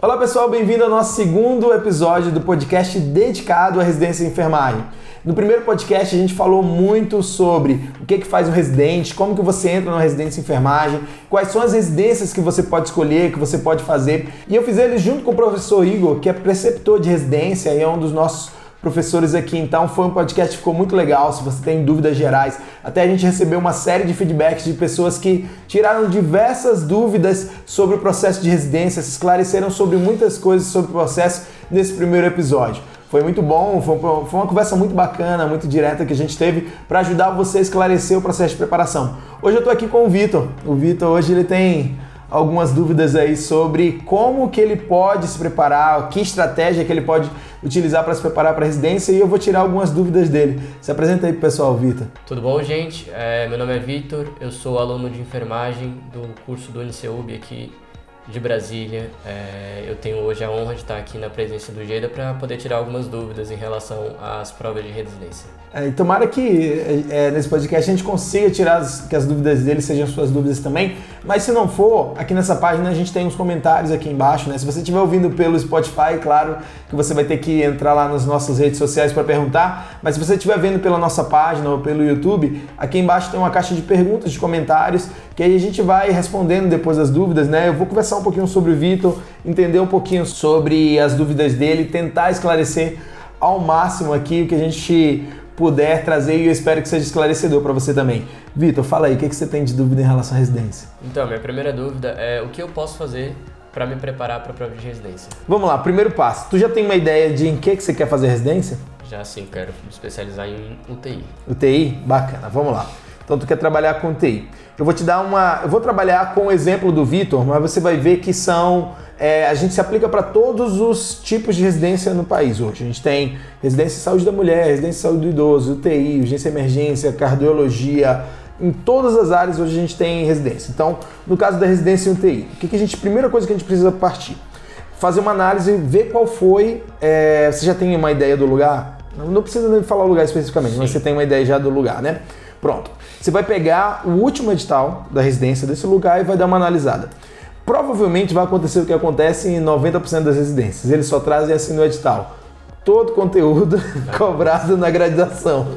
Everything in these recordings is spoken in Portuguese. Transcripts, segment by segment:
Olá pessoal, bem-vindo ao nosso segundo episódio do podcast dedicado à residência e enfermagem. No primeiro podcast a gente falou muito sobre o que, que faz um residente, como que você entra na residência e enfermagem, quais são as residências que você pode escolher, que você pode fazer. E eu fiz ele junto com o professor Igor, que é preceptor de residência e é um dos nossos professores aqui. Então foi um podcast que ficou muito legal. Se você tem dúvidas gerais, até a gente recebeu uma série de feedbacks de pessoas que tiraram diversas dúvidas sobre o processo de residência, se esclareceram sobre muitas coisas sobre o processo nesse primeiro episódio. Foi muito bom, foi uma conversa muito bacana, muito direta que a gente teve para ajudar você a esclarecer o processo de preparação. Hoje eu estou aqui com o Vitor. O Vitor hoje ele tem algumas dúvidas aí sobre como que ele pode se preparar, que estratégia que ele pode utilizar para se preparar para a residência e eu vou tirar algumas dúvidas dele. Se apresenta aí pessoal, Vitor. Tudo bom, gente? É, meu nome é Vitor, eu sou aluno de enfermagem do curso do UniceuB aqui de Brasília. É, eu tenho hoje a honra de estar aqui na presença do Geda para poder tirar algumas dúvidas em relação às provas de residência. É, e tomara que é, nesse podcast a gente consiga tirar as, que as dúvidas dele sejam suas dúvidas também. Mas se não for, aqui nessa página a gente tem uns comentários aqui embaixo, né? Se você estiver ouvindo pelo Spotify, claro que você vai ter que entrar lá nas nossas redes sociais para perguntar. Mas se você estiver vendo pela nossa página ou pelo YouTube, aqui embaixo tem uma caixa de perguntas, de comentários, que aí a gente vai respondendo depois as dúvidas, né? Eu vou conversar um pouquinho sobre o Vitor, entender um pouquinho sobre as dúvidas dele, tentar esclarecer ao máximo aqui o que a gente puder trazer e eu espero que seja esclarecedor para você também. Vitor, fala aí, o que, que você tem de dúvida em relação à residência? Então, minha primeira dúvida é o que eu posso fazer para me preparar para a prova de residência? Vamos lá, primeiro passo. Tu já tem uma ideia de em que, que você quer fazer residência? Já sim, quero me especializar em UTI. UTI? Bacana, vamos lá. Então tu quer trabalhar com UTI. Eu vou te dar uma. Eu vou trabalhar com o exemplo do Vitor, mas você vai ver que são é, a gente se aplica para todos os tipos de residência no país hoje. A gente tem residência de saúde da mulher, residência de saúde do idoso, UTI, urgência emergência, cardiologia. Em todas as áreas hoje a gente tem residência. Então, no caso da residência em UTI, o que, que a gente, primeira coisa que a gente precisa partir? Fazer uma análise, ver qual foi. É, você já tem uma ideia do lugar? Não precisa nem falar o lugar especificamente, Sim. mas você tem uma ideia já do lugar, né? Pronto. Você vai pegar o último edital da residência desse lugar e vai dar uma analisada provavelmente vai acontecer o que acontece em 90% das residências. Eles só trazem assim no edital. Todo conteúdo cobrado na graduação.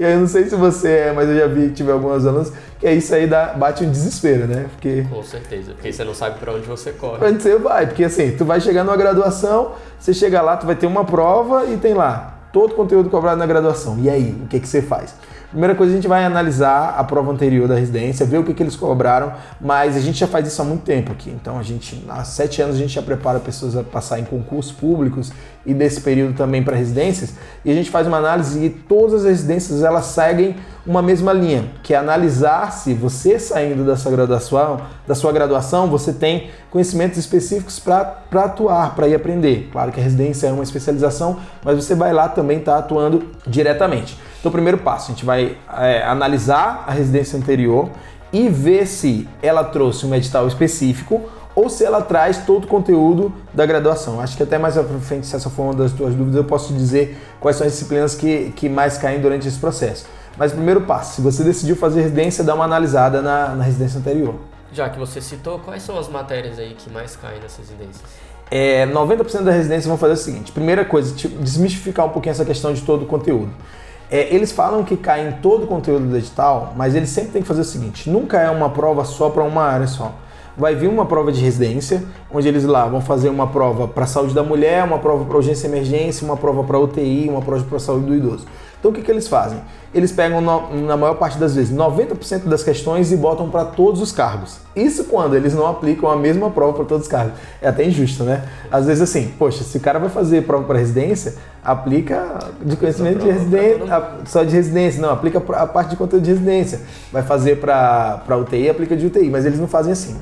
E aí eu não sei se você é, mas eu já vi que tive algumas alunos que isso aí dá, bate um desespero, né? Porque, Com certeza, porque você não sabe para onde você corre. Pra onde você vai, porque assim, tu vai chegar numa graduação, você chega lá, tu vai ter uma prova e tem lá todo o conteúdo cobrado na graduação. E aí, o que, que você faz? Primeira coisa, a gente vai analisar a prova anterior da residência, ver o que, que eles cobraram, mas a gente já faz isso há muito tempo aqui. Então, a gente, há sete anos, a gente já prepara pessoas a passar em concursos públicos e desse período também para residências. E a gente faz uma análise e todas as residências elas seguem uma mesma linha, que é analisar se você saindo da sua graduação, da sua graduação, você tem conhecimentos específicos para atuar, para ir aprender. Claro que a residência é uma especialização, mas você vai lá também estar tá atuando diretamente. Então, o primeiro passo, a gente vai é, analisar a residência anterior e ver se ela trouxe um edital específico ou se ela traz todo o conteúdo da graduação. Acho que até mais à frente, se essa for uma das tuas dúvidas, eu posso dizer quais são as disciplinas que, que mais caem durante esse processo. Mas primeiro passo, se você decidiu fazer residência, dá uma analisada na, na residência anterior. Já que você citou, quais são as matérias aí que mais caem nessas residências? É, 90% das residências vão fazer o seguinte: primeira coisa, desmistificar um pouquinho essa questão de todo o conteúdo. É, eles falam que cai em todo o conteúdo do edital, mas eles sempre têm que fazer o seguinte: nunca é uma prova só para uma área só vai vir uma prova de residência, onde eles lá vão fazer uma prova para a saúde da mulher, uma prova para urgência e emergência, uma prova para UTI, uma prova para a saúde do idoso. Então o que, que eles fazem? Eles pegam, no, na maior parte das vezes, 90% das questões e botam para todos os cargos. Isso quando eles não aplicam a mesma prova para todos os cargos. É até injusto, né? Às vezes assim, poxa, se o cara vai fazer prova para residência, aplica de conhecimento de residência, só de residência, não, aplica a parte de conteúdo de residência. Vai fazer para UTI, aplica de UTI, mas eles não fazem assim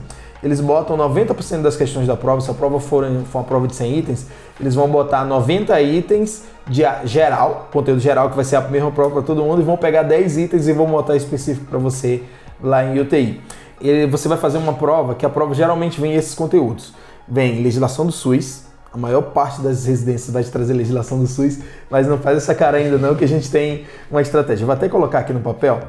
eles botam 90% das questões da prova, se a prova for, for uma prova de 100 itens, eles vão botar 90 itens de geral, conteúdo geral, que vai ser a mesma prova para todo mundo, e vão pegar 10 itens e vão botar específico para você lá em UTI. E você vai fazer uma prova que a prova geralmente vem esses conteúdos. Vem legislação do SUS, a maior parte das residências vai te trazer legislação do SUS, mas não faz essa cara ainda não, que a gente tem uma estratégia. Vou até colocar aqui no papel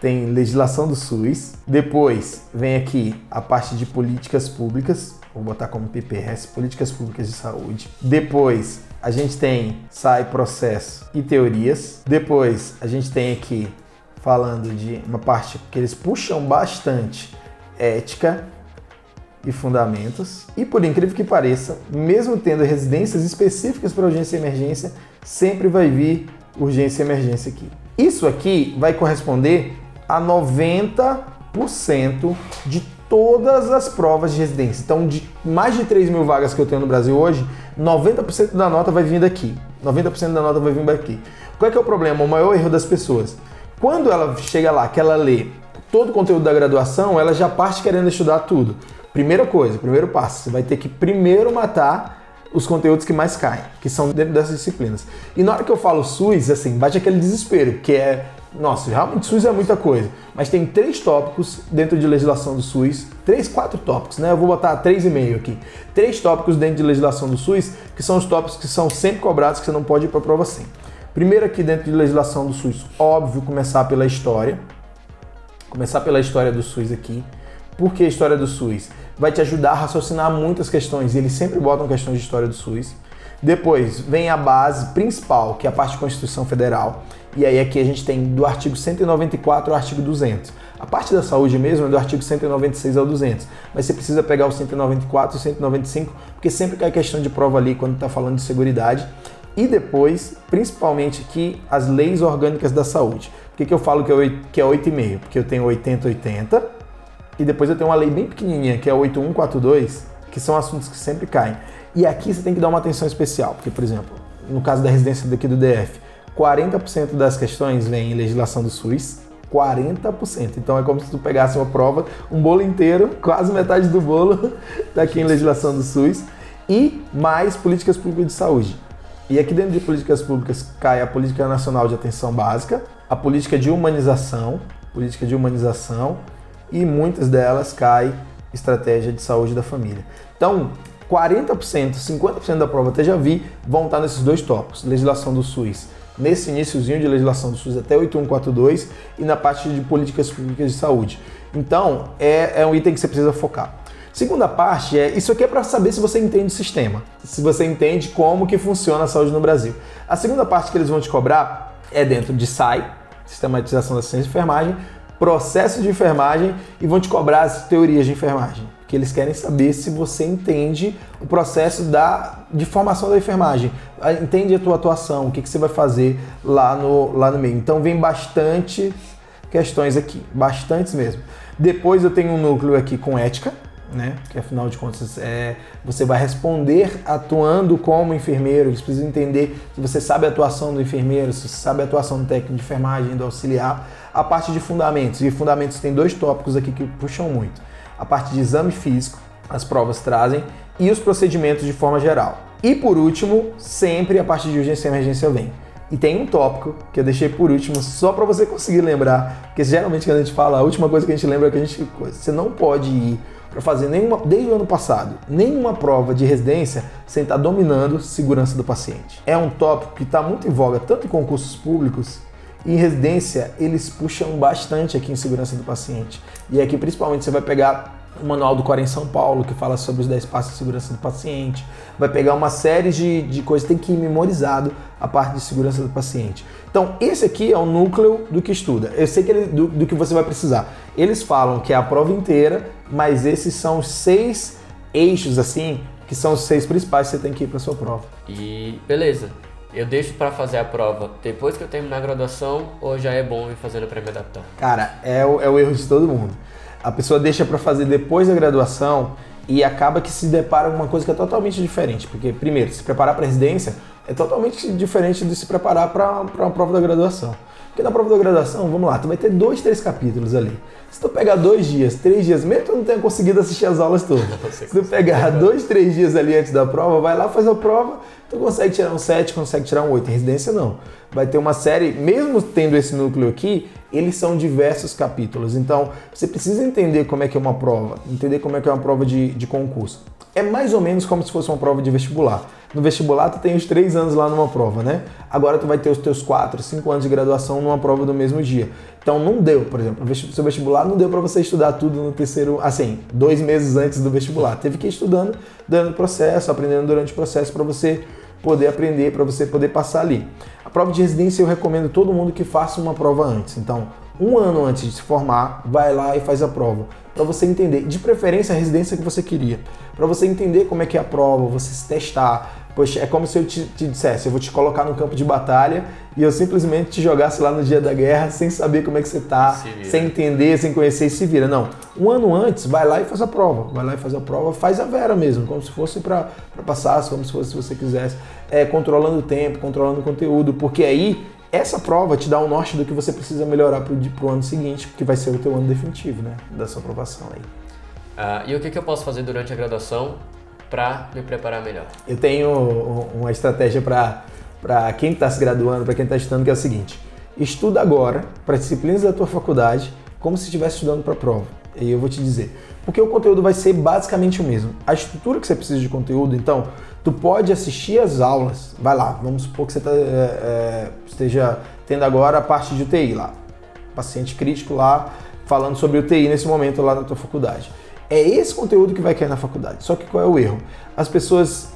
tem legislação do SUS, depois vem aqui a parte de políticas públicas, vou botar como PPS, Políticas Públicas de Saúde. Depois a gente tem sai processo e teorias. Depois a gente tem aqui falando de uma parte que eles puxam bastante ética e fundamentos. E por incrível que pareça, mesmo tendo residências específicas para urgência e emergência, sempre vai vir urgência e emergência aqui. Isso aqui vai corresponder a 90% de todas as provas de residência. Então, de mais de 3 mil vagas que eu tenho no Brasil hoje, 90% da nota vai vir daqui. 90% da nota vai vir daqui. Qual é que é o problema? O maior erro das pessoas. Quando ela chega lá, que ela lê todo o conteúdo da graduação, ela já parte querendo estudar tudo. Primeira coisa, primeiro passo, você vai ter que primeiro matar os conteúdos que mais caem, que são dentro dessas disciplinas. E na hora que eu falo SUS, assim, bate aquele desespero, que é, nossa, realmente SUS é muita coisa, mas tem três tópicos dentro de legislação do SUS, três, quatro tópicos, né? Eu vou botar três e meio aqui. Três tópicos dentro de legislação do SUS, que são os tópicos que são sempre cobrados, que você não pode ir para prova sem. Primeiro aqui dentro de legislação do SUS, óbvio, começar pela história. Começar pela história do SUS aqui. Por que a história do SUS? Vai te ajudar a raciocinar muitas questões, e eles sempre botam questões de história do SUS. Depois vem a base principal, que é a parte de Constituição Federal. E aí aqui a gente tem do artigo 194 ao artigo 200. A parte da saúde mesmo é do artigo 196 ao 200, mas você precisa pegar o 194 e o 195, porque sempre cai questão de prova ali quando está falando de seguridade e depois, principalmente aqui, as leis orgânicas da saúde. Por que, que eu falo que é, que é 8,5? Porque eu tenho 80-80 e depois eu tenho uma lei bem pequenininha, que é 8142, que são assuntos que sempre caem. E aqui você tem que dar uma atenção especial, porque, por exemplo, no caso da residência daqui do DF, 40% das questões vem em legislação do SUS, 40%. Então é como se tu pegasse uma prova, um bolo inteiro, quase metade do bolo daqui em legislação do SUS, e mais políticas públicas de saúde. E aqui dentro de políticas públicas cai a Política Nacional de Atenção Básica, a política de humanização, política de humanização, e muitas delas cai estratégia de saúde da família. Então, 40%, 50% da prova até já vi vão estar nesses dois tópicos, legislação do SUS, nesse iníciozinho de legislação do SUS até 8142 e na parte de políticas públicas de saúde. Então, é, é um item que você precisa focar. Segunda parte é, isso aqui é para saber se você entende o sistema, se você entende como que funciona a saúde no Brasil. A segunda parte que eles vão te cobrar é dentro de SAI, Sistematização da Ciência de Enfermagem, processo de enfermagem e vão te cobrar as teorias de enfermagem, que eles querem saber se você entende o processo da, de formação da enfermagem, entende a tua atuação, o que, que você vai fazer lá no, lá no meio. Então vem bastante questões aqui, bastantes mesmo. Depois eu tenho um núcleo aqui com ética, né? Que afinal de contas é, você vai responder atuando como enfermeiro. Eles precisam entender se você sabe a atuação do enfermeiro, se você sabe a atuação do técnico de enfermagem, do auxiliar. A parte de fundamentos. E fundamentos tem dois tópicos aqui que puxam muito: a parte de exame físico, as provas trazem, e os procedimentos de forma geral. E por último, sempre a parte de urgência e emergência vem. E tem um tópico que eu deixei por último, só para você conseguir lembrar, porque geralmente quando a gente fala, a última coisa que a gente lembra é que a gente. Você não pode ir para fazer nenhuma, desde o ano passado, nenhuma prova de residência sem estar tá dominando segurança do paciente. É um tópico que está muito em voga, tanto em concursos públicos em residência, eles puxam bastante aqui em segurança do paciente. E aqui, principalmente, você vai pegar o Manual do Core em São Paulo, que fala sobre os 10 passos de segurança do paciente. Vai pegar uma série de, de coisas, tem que ir memorizado a parte de segurança do paciente. Então, esse aqui é o núcleo do que estuda. Eu sei que ele, do, do que você vai precisar. Eles falam que é a prova inteira, mas esses são os seis eixos, assim, que são os seis principais que você tem que ir para sua prova. E beleza. Eu deixo para fazer a prova depois que eu terminar a graduação ou já é bom ir fazendo para me adaptar? Cara, é o, é o erro de todo mundo a pessoa deixa para fazer depois da graduação e acaba que se depara com uma coisa que é totalmente diferente. Porque, primeiro, se preparar para residência é totalmente diferente de se preparar para uma prova da graduação. Porque na prova da graduação, vamos lá, tu vai ter dois, três capítulos ali. Se tu pegar dois dias, três dias, mesmo que tu não tenha conseguido assistir as aulas todas, se tu pegar dois, três dias ali antes da prova, vai lá, faz a prova, tu consegue tirar um 7, consegue tirar um 8. Em residência, não. Vai ter uma série, mesmo tendo esse núcleo aqui, eles são diversos capítulos. Então, você precisa entender como é que é uma prova, entender como é que é uma prova de, de concurso. É mais ou menos como se fosse uma prova de vestibular. No vestibular, tu tem os três anos lá numa prova, né? Agora tu vai ter os teus quatro, cinco anos de graduação numa prova do mesmo dia. Então não deu, por exemplo, o seu vestibular não deu para você estudar tudo no terceiro, assim, dois meses antes do vestibular. Teve que ir estudando durante o processo, aprendendo durante o processo para você poder aprender, para você poder passar ali. A prova de residência eu recomendo todo mundo que faça uma prova antes. Então, um ano antes de se formar, vai lá e faz a prova. Para você entender, de preferência, a residência que você queria. Para você entender como é que é a prova, você se testar, Poxa, é como se eu te, te, dissesse, eu vou te colocar no campo de batalha e eu simplesmente te jogasse lá no dia da guerra sem saber como é que você tá, sem entender, sem conhecer e se vira. Não. Um ano antes, vai lá e faz a prova. Vai lá e faz a prova, faz a vera mesmo, como se fosse para passar, como se fosse se você quisesse. É, controlando o tempo, controlando o conteúdo, porque aí essa prova te dá um norte do que você precisa melhorar para o ano seguinte, que vai ser o teu ano definitivo, né? Da sua aprovação aí. Uh, e o que, que eu posso fazer durante a graduação para me preparar melhor? Eu tenho uma estratégia para quem está se graduando, para quem está estudando, que é o seguinte: estuda agora para disciplinas da tua faculdade como se estivesse estudando para a prova. E eu vou te dizer, porque o conteúdo vai ser basicamente o mesmo. A estrutura que você precisa de conteúdo, então, tu pode assistir as aulas. Vai lá, vamos supor que você tá, é, é, esteja tendo agora a parte de UTI lá, paciente crítico lá falando sobre UTI nesse momento lá na tua faculdade. É esse conteúdo que vai cair na faculdade. Só que qual é o erro? As pessoas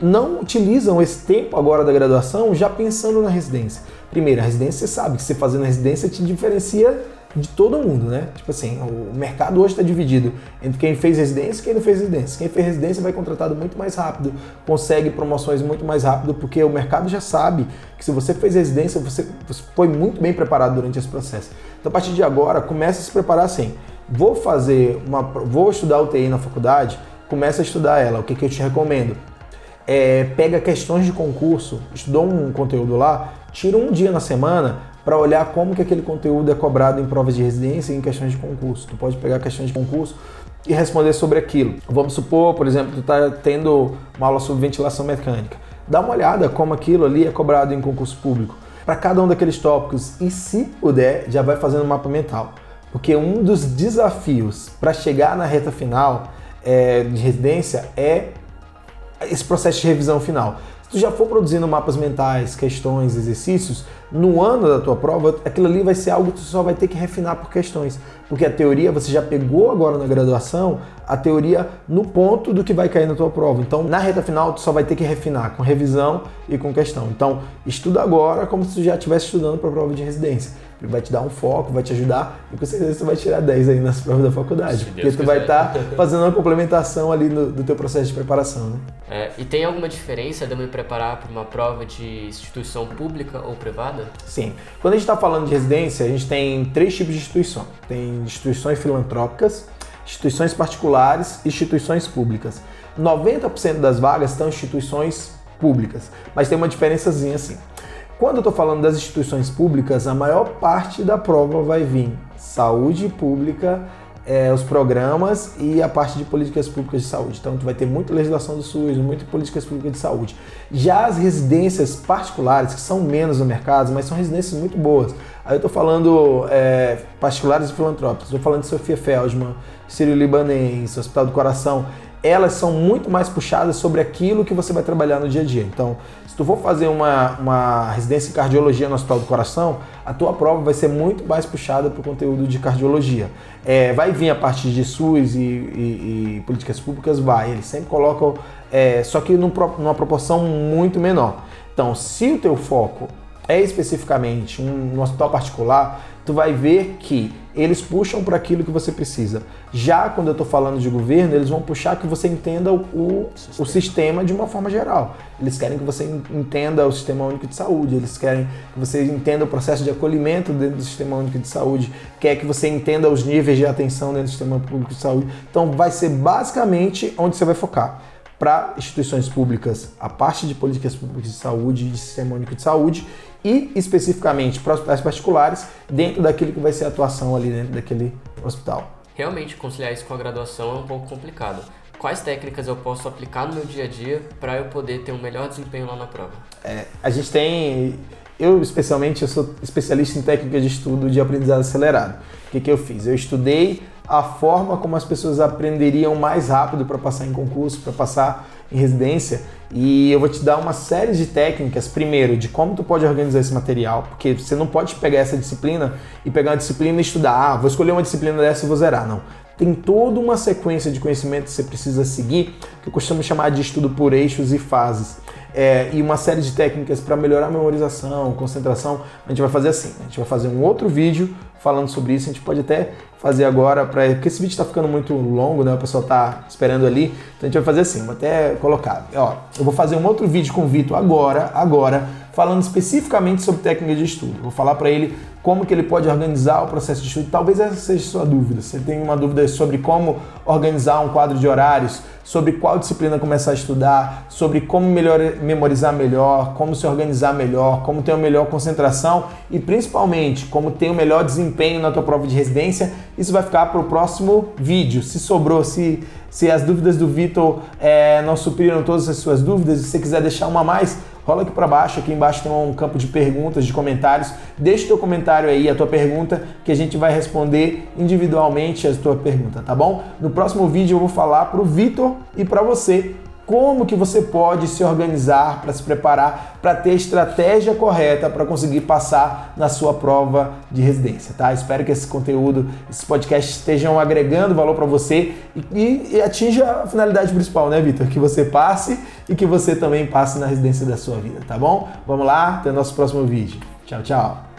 não utilizam esse tempo agora da graduação já pensando na residência. Primeiro, a residência você sabe que você fazendo a residência te diferencia de todo mundo, né? Tipo assim, o mercado hoje está dividido entre quem fez residência e quem não fez residência. Quem fez residência vai contratado muito mais rápido, consegue promoções muito mais rápido, porque o mercado já sabe que se você fez residência, você, foi muito bem preparado durante esse processo. Então, a partir de agora, comece a se preparar assim vou fazer uma, vou estudar UTI na faculdade, começa a estudar ela. O que, que eu te recomendo? É, pega questões de concurso, estudou um conteúdo lá, tira um dia na semana para olhar como que aquele conteúdo é cobrado em provas de residência e em questões de concurso. Tu pode pegar questões de concurso e responder sobre aquilo. Vamos supor, por exemplo, tu está tendo uma aula sobre ventilação mecânica. Dá uma olhada como aquilo ali é cobrado em concurso público. Para cada um daqueles tópicos e, se puder, já vai fazendo um mapa mental. Porque um dos desafios para chegar na reta final é, de residência é esse processo de revisão final. Se tu já for produzindo mapas mentais, questões, exercícios, no ano da tua prova, aquilo ali vai ser algo que tu só vai ter que refinar por questões. Porque a teoria você já pegou agora na graduação, a teoria no ponto do que vai cair na tua prova. Então, na reta final, tu só vai ter que refinar com revisão e com questão. Então, estuda agora como se tu já estivesse estudando para a prova de residência vai te dar um foco, vai te ajudar e com certeza você vai tirar 10 aí nas provas da faculdade. porque tu vai estar tá fazendo uma complementação ali no, do teu processo de preparação. Né? É, e tem alguma diferença de eu me preparar para uma prova de instituição pública ou privada? Sim. Quando a gente está falando de residência, a gente tem três tipos de instituição. Tem instituições filantrópicas, instituições particulares e instituições públicas. 90% das vagas estão em instituições públicas, mas tem uma diferençazinha assim. Quando eu estou falando das instituições públicas, a maior parte da prova vai vir saúde pública, é, os programas e a parte de políticas públicas de saúde. Então, tu vai ter muita legislação do SUS, muitas políticas públicas de saúde. Já as residências particulares, que são menos no mercado, mas são residências muito boas. Aí eu estou falando é, particulares e filantrópicos, estou falando de Sofia Feldman, Sírio Libanês, Hospital do Coração elas são muito mais puxadas sobre aquilo que você vai trabalhar no dia a dia. Então, se tu for fazer uma, uma residência em cardiologia no Hospital do Coração, a tua prova vai ser muito mais puxada para o conteúdo de cardiologia. É, vai vir a parte de SUS e, e, e políticas públicas? Vai. Eles sempre colocam, é, só que num, numa proporção muito menor. Então, se o teu foco é especificamente um, um hospital particular, tu vai ver que eles puxam para aquilo que você precisa. Já quando eu estou falando de governo, eles vão puxar que você entenda o, sistema. o sistema de uma forma geral. Eles querem que você entenda o Sistema Único de Saúde, eles querem que você entenda o processo de acolhimento dentro do Sistema Único de Saúde, quer que você entenda os níveis de atenção dentro do Sistema Público de Saúde. Então, vai ser basicamente onde você vai focar para instituições públicas, a parte de políticas públicas de saúde e de Sistema Único de Saúde e especificamente para hospitais particulares dentro daquilo que vai ser a atuação ali dentro daquele hospital. Realmente conciliar isso com a graduação é um pouco complicado. Quais técnicas eu posso aplicar no meu dia a dia para eu poder ter um melhor desempenho lá na prova? É, a gente tem eu especialmente eu sou especialista em técnicas de estudo de aprendizado acelerado. O que, que eu fiz? Eu estudei a forma como as pessoas aprenderiam mais rápido para passar em concurso, para passar em residência. E eu vou te dar uma série de técnicas, primeiro, de como tu pode organizar esse material, porque você não pode pegar essa disciplina e pegar uma disciplina e estudar, ah, vou escolher uma disciplina dessa e vou zerar, não. Tem toda uma sequência de conhecimento que você precisa seguir, que eu costumo chamar de estudo por eixos e fases. É, e uma série de técnicas para melhorar a memorização, concentração. A gente vai fazer assim, a gente vai fazer um outro vídeo falando sobre isso, a gente pode até fazer agora, pra, porque esse vídeo está ficando muito longo, né? O pessoal está esperando ali. Então a gente vai fazer assim, vou até colocar. Ó, eu vou fazer um outro vídeo com o Vitor agora, agora, falando especificamente sobre técnica de estudo. Vou falar para ele como que ele pode organizar o processo de estudo. Talvez essa seja a sua dúvida. Você tem uma dúvida sobre como organizar um quadro de horários, sobre qual disciplina começar a estudar, sobre como melhor, memorizar melhor, como se organizar melhor, como ter uma melhor concentração e principalmente como ter um melhor desempenho na tua prova de residência. Isso vai ficar para o próximo vídeo. Se sobrou, se, se as dúvidas do Vitor é, não supriram todas as suas dúvidas, se você quiser deixar uma mais, rola aqui para baixo, aqui embaixo tem um campo de perguntas, de comentários. Deixa o teu comentário aí, a tua pergunta, que a gente vai responder individualmente a tua pergunta, tá bom? No próximo vídeo eu vou falar para o Vitor e para você como que você pode se organizar para se preparar para ter a estratégia correta para conseguir passar na sua prova de residência, tá? Espero que esse conteúdo, esse podcast estejam agregando valor para você e, e, atinja a finalidade principal, né, Vitor? Que você passe e que você também passe na residência da sua vida, tá bom? Vamos lá, até o nosso próximo vídeo. Tchau, tchau.